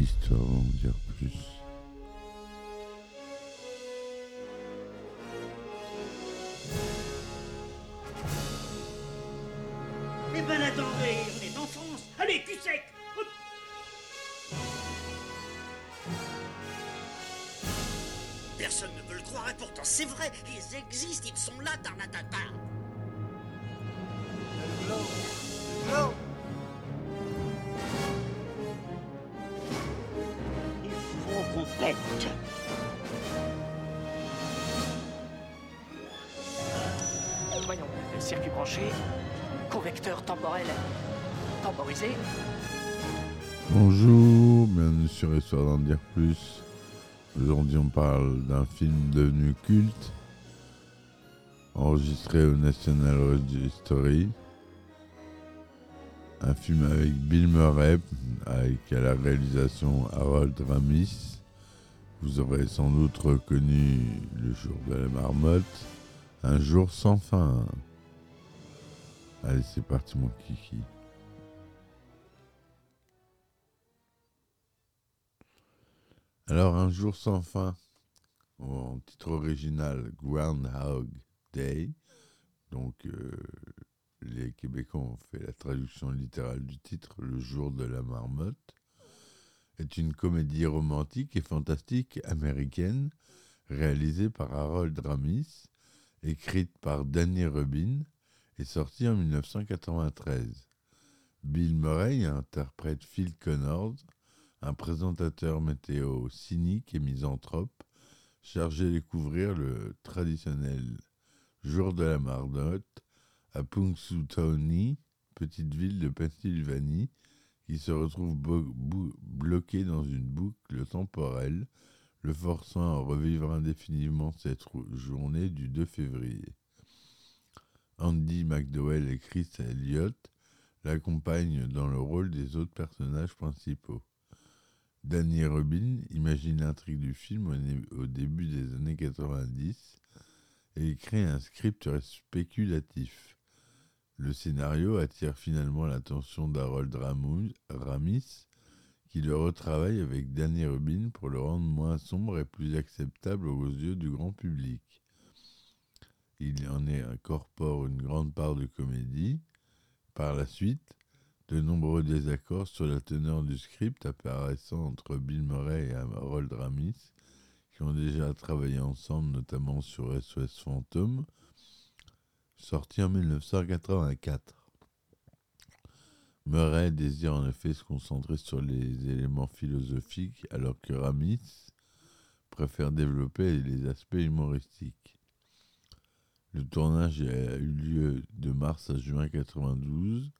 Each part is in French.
histoire d'en dire plus. Eh ben attendez, on est en France. Allez, cul sec. Personne ne peut le croire et pourtant c'est vrai, ils existent, ils sont là, Tarnatata. Circuit branché, convecteur temporel temporisé. Bonjour, bienvenue sur Histoire d'en dire plus. Aujourd'hui, on parle d'un film devenu culte, enregistré au National Registry. Un film avec Bill Murray, avec la réalisation Harold Ramis. Vous aurez sans doute reconnu Le jour de la marmotte, Un jour sans fin. Allez, c'est parti, mon kiki. Alors, Un jour sans fin, en titre original Groundhog Day, donc euh, les Québécois ont fait la traduction littérale du titre Le jour de la marmotte, est une comédie romantique et fantastique américaine réalisée par Harold Ramis, écrite par Danny Rubin et sortie en 1993. Bill Murray interprète Phil Connors, un présentateur météo cynique et misanthrope, chargé de couvrir le traditionnel jour de la marmotte à Punxsutawney, petite ville de Pennsylvanie, qui se retrouve bloquée dans une boucle temporelle, le forçant à revivre indéfiniment cette journée du 2 février. Andy McDowell et Chris Elliott l'accompagnent dans le rôle des autres personnages principaux. Danny Rubin imagine l'intrigue du film au, début des années 90 et écrit un script spéculatif. Le scénario attire finalement l'attention d'Harold Ramis, qui le retravaille avec Danny Rubin pour le rendre moins sombre et plus acceptable aux yeux du grand public. Il en est incorpore une grande part de comédie. Par la suite, de nombreux désaccords sur la teneur du script apparaissant entre Bill Murray et Harold Ramis, qui ont déjà travaillé ensemble, notamment sur SOS Fantôme, sorti en 1984. Murray désire en effet se concentrer sur les éléments philosophiques, alors que Ramis préfère développer les aspects humoristiques. Le tournage a eu lieu de mars à juin 92,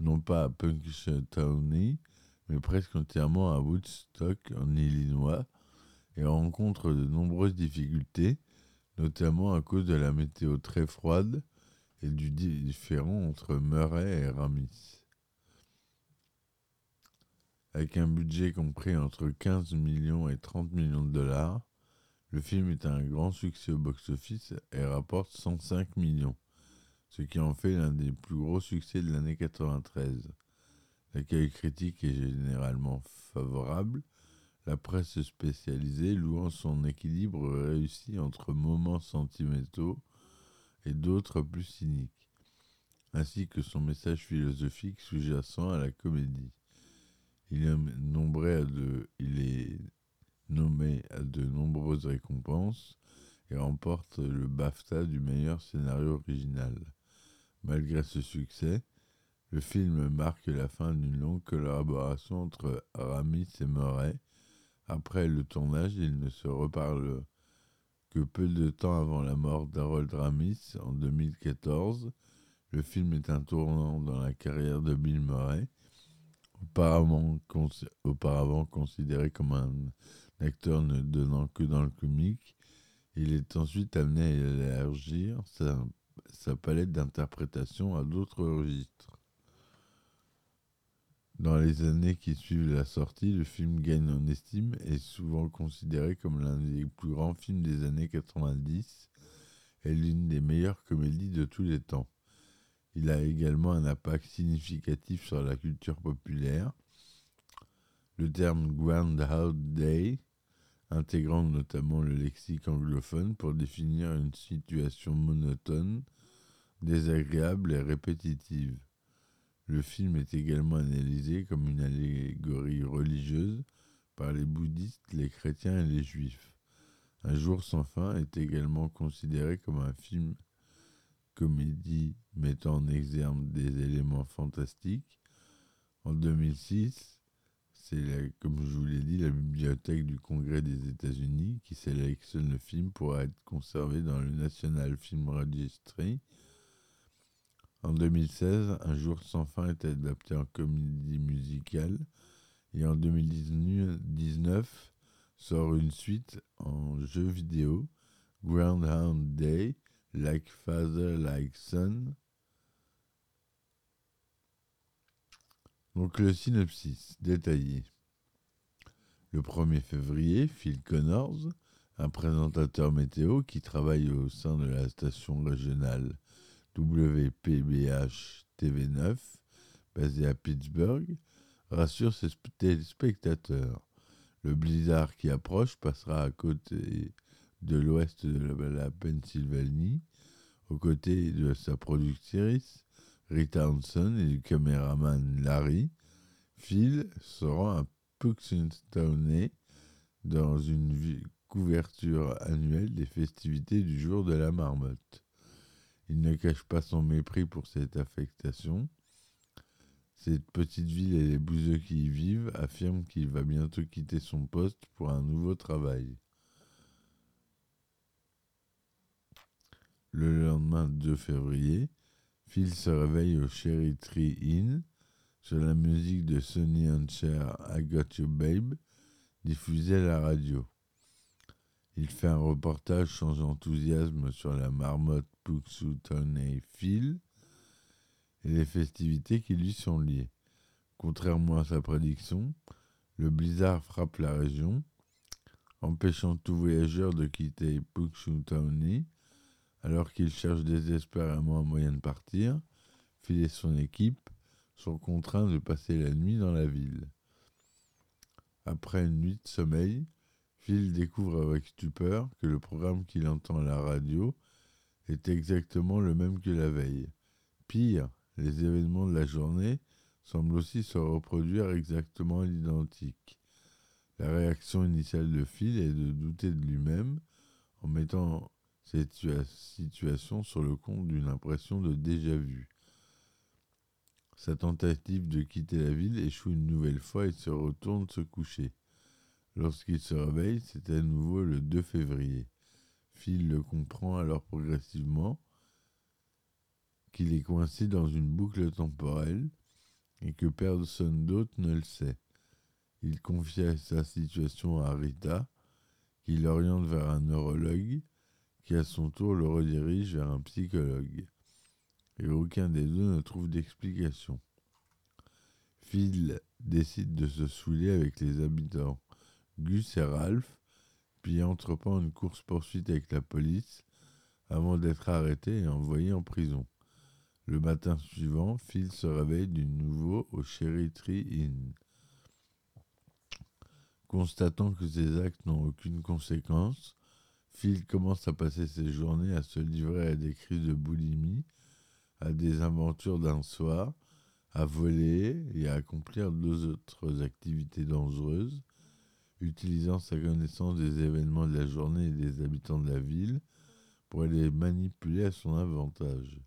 non pas à Punxsutawney, mais presque entièrement à Woodstock, en Illinois, et rencontre de nombreuses difficultés, notamment à cause de la météo très froide et du différent entre Murray et Ramis. Avec un budget compris entre 15 millions et 30 millions de dollars, le film est un grand succès au box-office et rapporte 105 millions, ce qui en fait l'un des plus gros succès de l'année 93. L'accueil critique est généralement favorable, la presse spécialisée louant son équilibre réussi entre moments sentimentaux et d'autres plus cyniques, ainsi que son message philosophique sous-jacent à la comédie. Il est, nombré à de, il est nommé à de nombreuses récompenses et remporte le BAFTA du meilleur scénario original. Malgré ce succès, le film marque la fin d'une longue collaboration entre Ramis et Murray. Après le tournage, ils ne se reparlent que peu de temps avant la mort d'Harold Ramis en 2014. Le film est un tournant dans la carrière de Bill Murray, auparavant, auparavant considéré comme un acteur ne donnant que dans le comique. Il est ensuite amené à élargir sa, sa palette d'interprétation à d'autres registres. Dans les années qui suivent la sortie, le film gagne en estime et est souvent considéré comme l'un des plus grands films des années 90 et l'une des meilleures comédies de tous les temps. Il a également un impact significatif sur la culture populaire. Le terme Groundhog Day, intégrant notamment le lexique anglophone pour définir une situation monotone, désagréable et répétitive. Le film est également analysé comme une allégorie religieuse par les bouddhistes, les chrétiens et les juifs. Un jour sans fin est également considéré comme un film comédie mettant en exergue des éléments fantastiques. En 2006, c'est, comme je vous l'ai dit, la bibliothèque du Congrès des États-Unis qui sélectionne le film pour être conservé dans le National Film Registry. En 2016, Un jour sans fin est adapté en comédie musicale. Et en 2019, sort une suite en jeu vidéo, Groundhound Day, Like Father, Like Son. Donc le synopsis détaillé. Le 1er février, Phil Connors, un présentateur météo qui travaille au sein de la station régionale WPBH TV9, basée à Pittsburgh, rassure ses téléspectateurs. Le blizzard qui approche passera à côté de l'ouest de la Pennsylvanie, aux côtés de sa productrice Rita Hanson et du caméraman Larry. Phil se rend à Puxinstown dans une couverture annuelle des festivités du jour de la marmotte. Il ne cache pas son mépris pour cette affectation cette petite ville et les bouseux qui y vivent affirment qu'il va bientôt quitter son poste pour un nouveau travail. Le lendemain 2 février, Phil se réveille au Cherry Tree Inn sur la musique de Sonny Cher I Got You Babe diffusée à la radio. Il fait un reportage sans enthousiasme sur la marmotte et Phil et les festivités qui lui sont liées. Contrairement à sa prédiction, le blizzard frappe la région, empêchant tout voyageur de quitter Punxsutawney, alors qu'il cherche désespérément un moyen de partir. Phil et son équipe sont contraints de passer la nuit dans la ville. Après une nuit de sommeil, Phil découvre avec stupeur que le programme qu'il entend à la radio est exactement le même que la veille. Pire, les événements de la journée semblent aussi se reproduire exactement à l'identique. La réaction initiale de Phil est de douter de lui-même en mettant cette situation sur le compte d'une impression de déjà-vu. Sa tentative de quitter la ville échoue une nouvelle fois et se retourne se coucher. Lorsqu'il se réveille, c'est à nouveau le 2 février. Phil le comprend alors progressivement qu'il est coincé dans une boucle temporelle et que personne d'autre ne le sait. Il confie sa situation à Rita, qui l'oriente vers un neurologue, qui à son tour le redirige vers un psychologue. Et aucun des deux ne trouve d'explication. Phil décide de se saouler avec les habitants Gus et Ralph, puis entreprend une course-poursuite avec la police avant d'être arrêté et envoyé en prison. Le matin suivant, Phil se réveille de nouveau au Cherry Tree Inn. Constatant que ses actes n'ont aucune conséquence, Phil commence à passer ses journées à se livrer à des crises de boulimie, à des aventures d'un soir, à voler et à accomplir deux autres activités dangereuses, utilisant sa connaissance des événements de la journée et des habitants de la ville pour les manipuler à son avantage.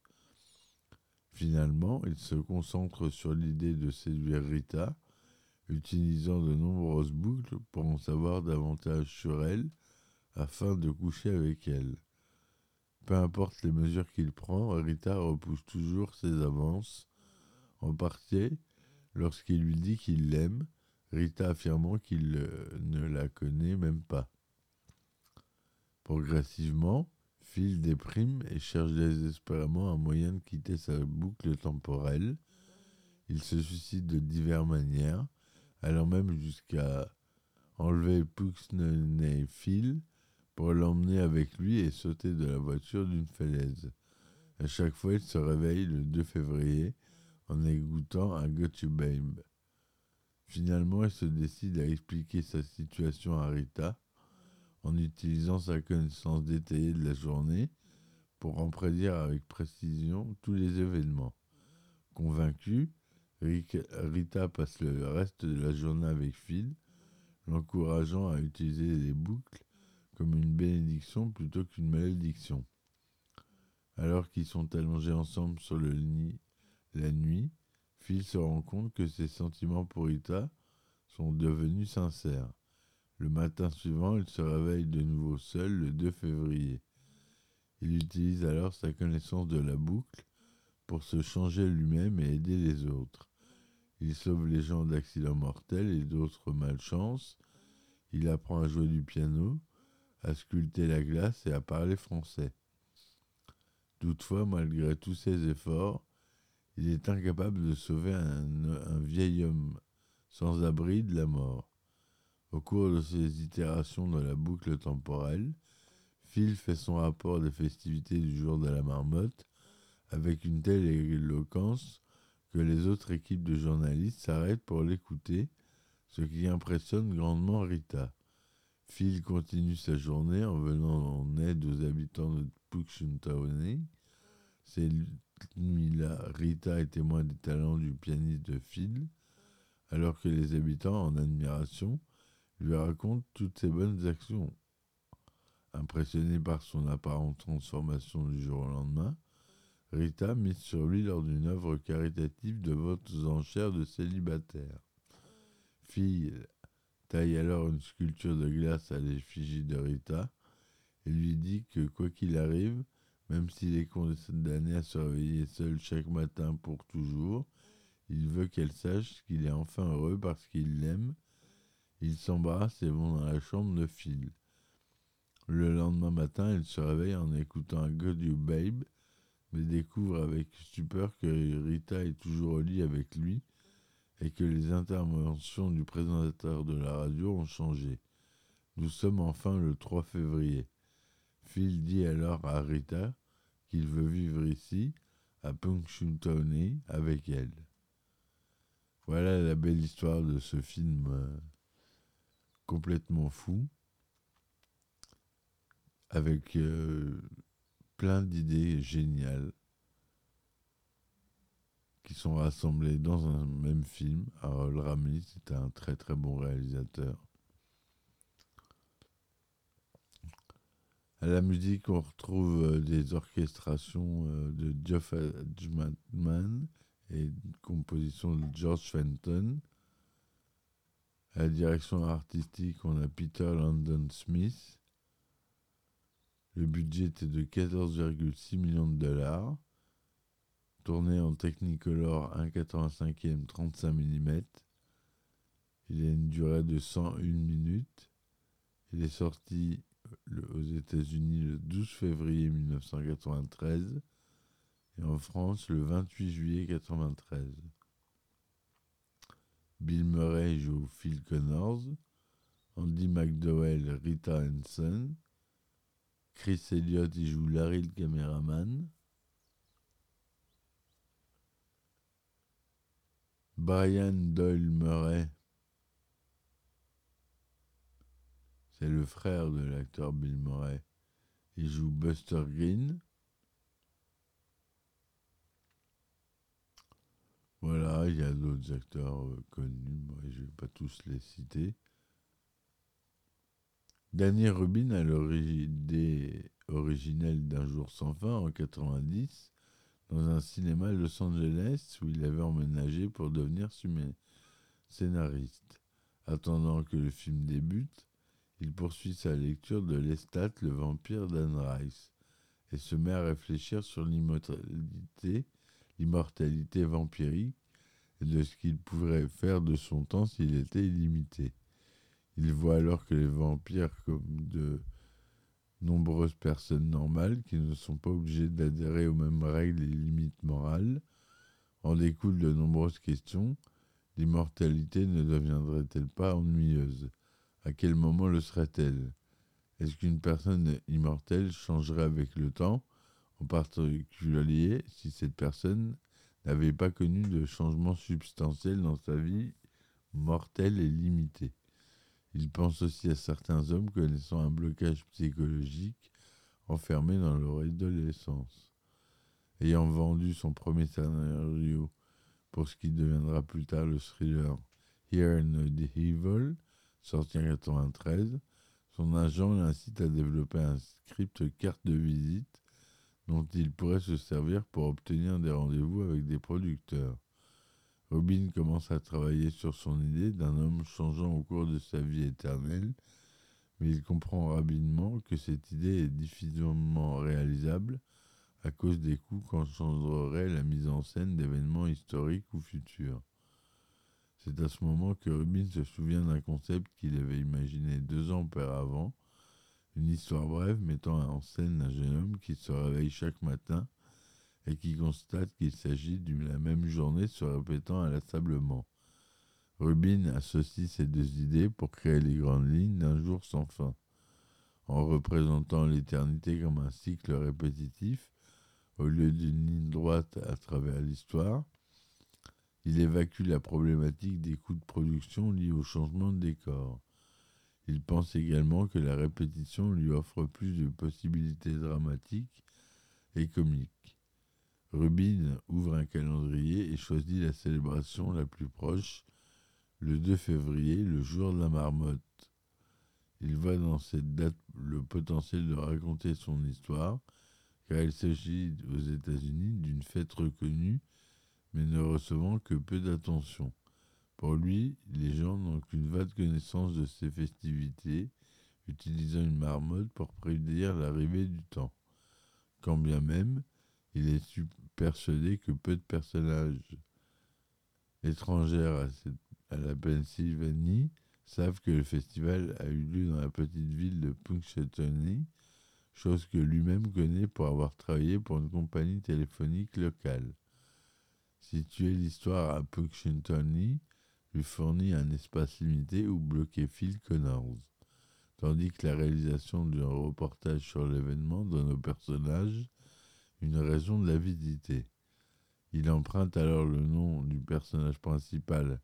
Finalement, il se concentre sur l'idée de séduire Rita, utilisant de nombreuses boucles pour en savoir davantage sur elle afin de coucher avec elle. Peu importe les mesures qu'il prend, Rita repousse toujours ses avances, en partie lorsqu'il lui dit qu'il l'aime, Rita affirmant qu'il ne la connaît même pas. Progressivement, Phil déprime et cherche désespérément un moyen de quitter sa boucle temporelle. Il se suicide de diverses manières, allant même jusqu'à enlever Puxney Phil pour l'emmener avec lui et sauter de la voiture d'une falaise. À chaque fois, il se réveille le 2 février en Got You Babe. Finalement, il se décide à expliquer sa situation à Rita en utilisant sa connaissance détaillée de la journée pour en prédire avec précision tous les événements. Convaincue, Rita passe le reste de la journée avec Phil, l'encourageant à utiliser les boucles comme une bénédiction plutôt qu'une malédiction. Alors qu'ils sont allongés ensemble sur le lit la nuit, Phil se rend compte que ses sentiments pour Rita sont devenus sincères. Le matin suivant, il se réveille de nouveau seul le 2 février. Il utilise alors sa connaissance de la boucle pour se changer lui-même et aider les autres. Il sauve les gens d'accidents mortels et d'autres malchances. Il apprend à jouer du piano, à sculpter la glace et à parler français. Toutefois, malgré tous ses efforts, il est incapable de sauver un, vieil homme sans abri de la mort. Au cours de ses itérations dans la boucle temporelle, Phil fait son rapport des festivités du jour de la marmotte avec une telle éloquence que les autres équipes de journalistes s'arrêtent pour l'écouter, ce qui impressionne grandement Rita. Phil continue sa journée en venant en aide aux habitants de Punxsutawney. Cette nuit-là, Rita est témoin des talents du pianiste de Phil, alors que les habitants, en admiration, lui racontent toutes ses bonnes actions. Impressionné par son apparente transformation du jour au lendemain, Rita mise sur lui lors d'une œuvre caritative de votes aux enchères de célibataires. Phil taille alors une sculpture de glace à l'effigie de Rita et lui dit que quoi qu'il arrive, même s'il est condamné à se réveiller seul chaque matin pour toujours, il veut qu'elle sache qu'il est enfin heureux parce qu'il l'aime. Ils s'embrassent et vont dans la chambre de Phil. Le lendemain matin, il se réveille en écoutant un God You Babe, mais découvre avec stupeur que Rita est toujours au lit avec lui et que les interventions du présentateur de la radio ont changé. Nous sommes enfin le 3 février. Phil dit alors à Rita qu'il veut vivre ici, à Punxsutawney, avec elle. Voilà la belle histoire de ce film euh, complètement fou, avec euh, plein d'idées géniales qui sont rassemblées dans un même film. Harold Ramis est un très très bon réalisateur. À la musique, on retrouve euh, des orchestrations de Geoff Edgman et une composition de George Fenton. À la direction artistique, on a Peter London Smith. Le budget était de 14,6 millions de dollars. Tourné en Technicolor 1,85e 35 mm. Il a une durée de 101 minutes. Il est sorti aux États-Unis le 12 février 1993 en France le 28 juillet 1993. Bill Murray joue Phil Connors, Andy McDowell Rita Henson, Chris Elliott y joue Larry le caméraman, Brian Doyle Murray, c'est le frère de l'acteur Bill Murray, il joue Buster Green. Voilà, il y a d'autres acteurs euh, connus, je ne vais pas tous les citer. Daniel Rubin a l'idée originelle d'un jour sans fin en 90 dans un cinéma à Los Angeles où il avait emménagé pour devenir scénariste. Attendant que le film débute, il poursuit sa lecture de Lestat, le vampire d'Anne Rice, et se met à réfléchir sur l'immortalité l'immortalité vampirique et de ce qu'il pourrait faire de son temps s'il était illimité. Il voit alors que les vampires, comme de nombreuses personnes normales qui ne sont pas obligées d'adhérer aux mêmes règles et limites morales, en découlent de nombreuses questions. L'immortalité ne deviendrait-elle pas ennuyeuse? À quel moment le serait-elle? Est-ce qu'une personne immortelle changerait avec le temps? En particulier si cette personne n'avait pas connu de changement substantiel dans sa vie mortelle et limitée. Il pense aussi à certains hommes connaissant un blocage psychologique enfermé dans leur adolescence. Ayant vendu son premier scénario pour ce qui deviendra plus tard le thriller Here and the Evil, sorti en 1993, son agent l'incite à développer un script carte de visite dont il pourrait se servir pour obtenir des rendez-vous avec des producteurs. Robin commence à travailler sur son idée d'un homme changeant au cours de sa vie éternelle, mais il comprend rapidement que cette idée est difficilement réalisable à cause des coûts qu'engendrerait la mise en scène d'événements historiques ou futurs. C'est à ce moment que Rubin se souvient d'un concept qu'il avait imaginé deux ans auparavant, une histoire brève mettant en scène un jeune homme qui se réveille chaque matin et qui constate qu'il s'agit de la même journée se répétant inlassablement. Rubin associe ces deux idées pour créer les grandes lignes d'un jour sans fin. En représentant l'éternité comme un cycle répétitif, au lieu d'une ligne droite à travers l'histoire, il évacue la problématique des coûts de production liés au changement de décor. Il pense également que la répétition lui offre plus de possibilités dramatiques et comiques. Rubin ouvre un calendrier et choisit la célébration la plus proche, le 2 février, le jour de la marmotte. Il voit dans cette date le potentiel de raconter son histoire, car il s'agit aux États-Unis d'une fête reconnue, mais ne recevant que peu d'attention. Pour lui, les gens n'ont qu'une vague connaissance de ces festivités, utilisant une marmotte pour prédire l'arrivée du temps. Quand bien même, il est persuadé que peu de personnages étrangers à, la Pennsylvanie savent que le festival a eu lieu dans la petite ville de Punxsutawney, chose que lui-même connaît pour avoir travaillé pour une compagnie téléphonique locale. Situer l'histoire à Punxsutawney lui fournit un espace limité où bloquer Phil Connors, tandis que la réalisation d'un reportage sur l'événement donne au personnage une raison de la visiter. Il emprunte alors le nom du personnage principal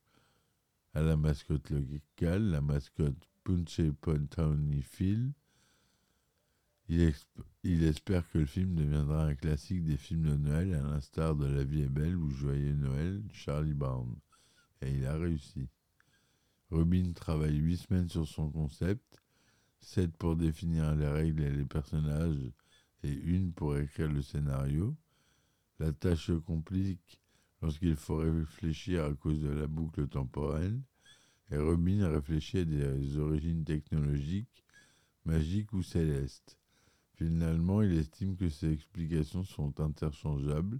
à la mascotte locale, la mascotte Punche Tony Phil. Il, espère que le film deviendra un classique des films de Noël, à l'instar de La vie est belle ou Joyeux Noël, Charlie Brown. Et il a réussi. Robin travaille huit semaines sur son concept, sept pour définir les règles et les personnages, une pour écrire le scénario. La tâche se complique lorsqu'il faut réfléchir à cause de la boucle temporelle, et Robin réfléchit à des origines technologiques, magiques ou célestes. Finalement, il estime que ces explications sont interchangeables,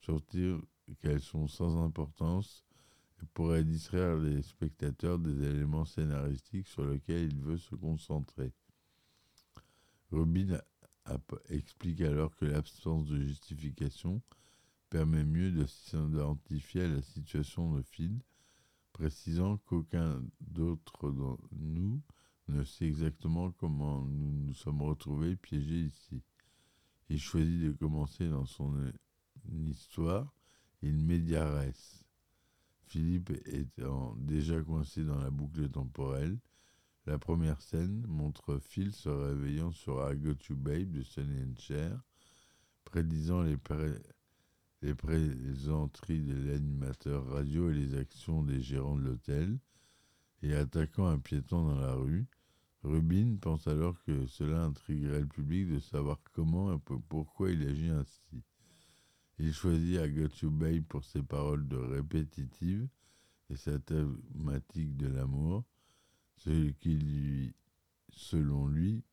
surtout qu'elles sont sans importance et pourraient distraire les spectateurs des éléments scénaristiques sur lesquels il veut se concentrer. Robin explique alors que l'absence de justification permet mieux de s'identifier à la situation de Phil, précisant qu'aucun d'autre de nous ne sait exactement comment nous nous sommes retrouvés piégés ici. Il choisit de commencer dans son histoire in mediares. Philippe étant déjà coincé dans la boucle temporelle, la première scène montre Phil se réveillant sur I Got Babe de Sonny and Cher, prédisant les, présenteries de l'animateur radio et les actions des gérants de l'hôtel, et attaquant un piéton dans la rue. Rubin pense alors que cela intriguerait le public de savoir comment et pourquoi il agit ainsi. Il choisit I Got Babe pour ses paroles de répétitives et sa thématique de l'amour, ce qui lui, selon lui,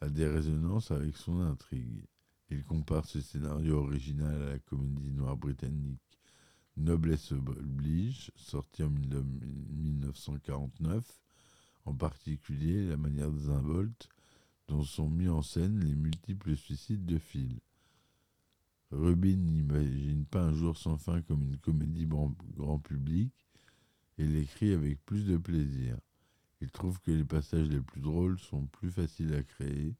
a des résonances avec son intrigue. Il compare ce scénario original à la comédie noire britannique Noblesse oblige, sortie en 1949, en particulier la manière des involtes dont sont mis en scène les multiples suicides de Phil. Rubin n'imagine pas un jour sans fin comme une comédie grand public et l'écrit avec plus de plaisir. Il trouve que les passages les plus drôles sont plus faciles à créer.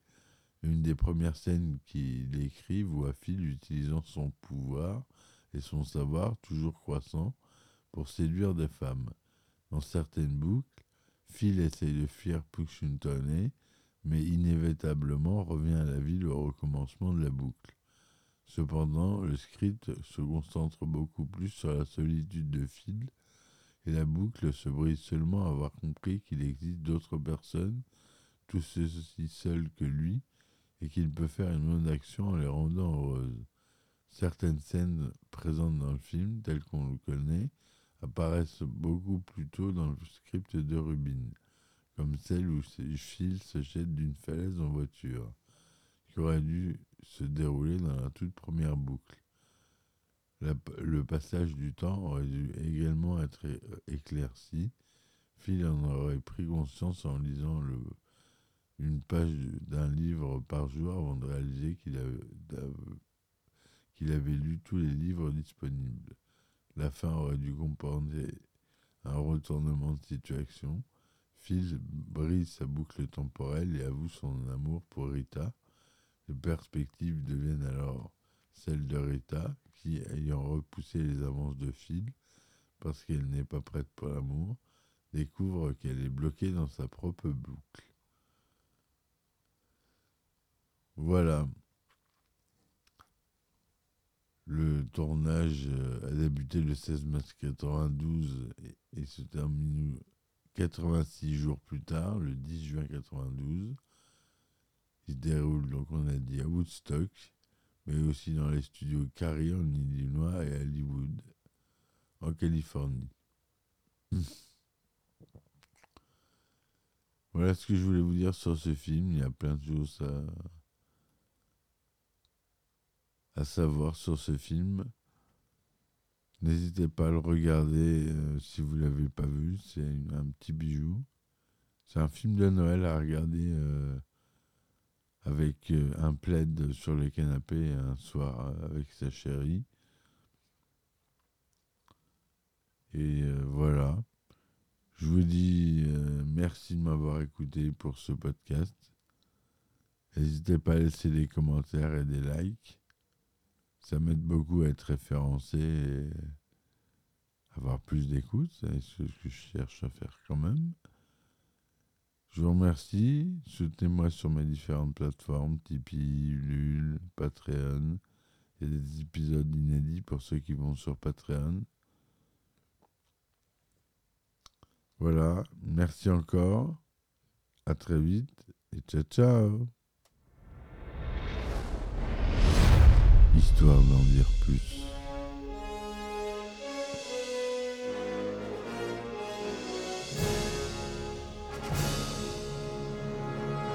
Une des premières scènes qu'il écrit voit Phil utilisant son pouvoir et son savoir toujours croissant pour séduire des femmes. Dans certaines boucles, Phil essaye de fuir Punxsutawney, mais inévitablement revient à la ville au recommencement de la boucle. Cependant, le script se concentre beaucoup plus sur la solitude de Phil, et la boucle se brise seulement à avoir compris qu'il existe d'autres personnes, tous aussi seuls que lui, et qu'il peut faire une bonne action en les rendant heureuses. Certaines scènes présentes dans le film, telles qu'on le connaît, apparaissent beaucoup plus tôt dans le script de Rubin, comme celle où Phil se jette d'une falaise en voiture, qui aurait dû se dérouler dans la toute première boucle. Le passage du temps aurait dû également être éclairci. Phil en aurait pris conscience en lisant une page d'un livre par jour avant de réaliser qu'il avait, qu'il avait lu tous les livres disponibles. La fin aurait dû comporter un retournement de situation. Phil brise sa boucle temporelle et avoue son amour pour Rita. Les perspectives deviennent alors celles de Rita, ayant repoussé les avances de Phil, parce qu'elle n'est pas prête pour l'amour, découvre qu'elle est bloquée dans sa propre boucle. Voilà. Le tournage a débuté le 16 mars 92 et, se termine 86 jours plus tard, le 10 juin 92. Il se déroule, donc on a dit, à Woodstock, mais aussi dans les studios Carrie en Illinois et Hollywood, en Californie. voilà ce que je voulais vous dire sur ce film. Il y a plein de choses à à savoir sur ce film. N'hésitez pas à le regarder euh, si vous ne l'avez pas vu, c'est un petit bijou. C'est un film de Noël à regarder euh, avec euh, un plaid sur le canapé un soir avec sa chérie. Et voilà. Je vous dis merci de m'avoir écouté pour ce podcast. N'hésitez pas à laisser des commentaires et des likes ça m'aide beaucoup à être référencé et avoir plus d'écoute. C'est ce que je cherche à faire quand même. Je vous remercie. Soutenez-moi sur mes différentes plateformes Tipeee, Ulule, Patreon. Il y des épisodes inédits pour ceux qui vont sur Patreon. Voilà. Merci encore. À très vite et ciao ciao. histoire d'en dire plus.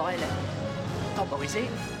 Voyons, circuit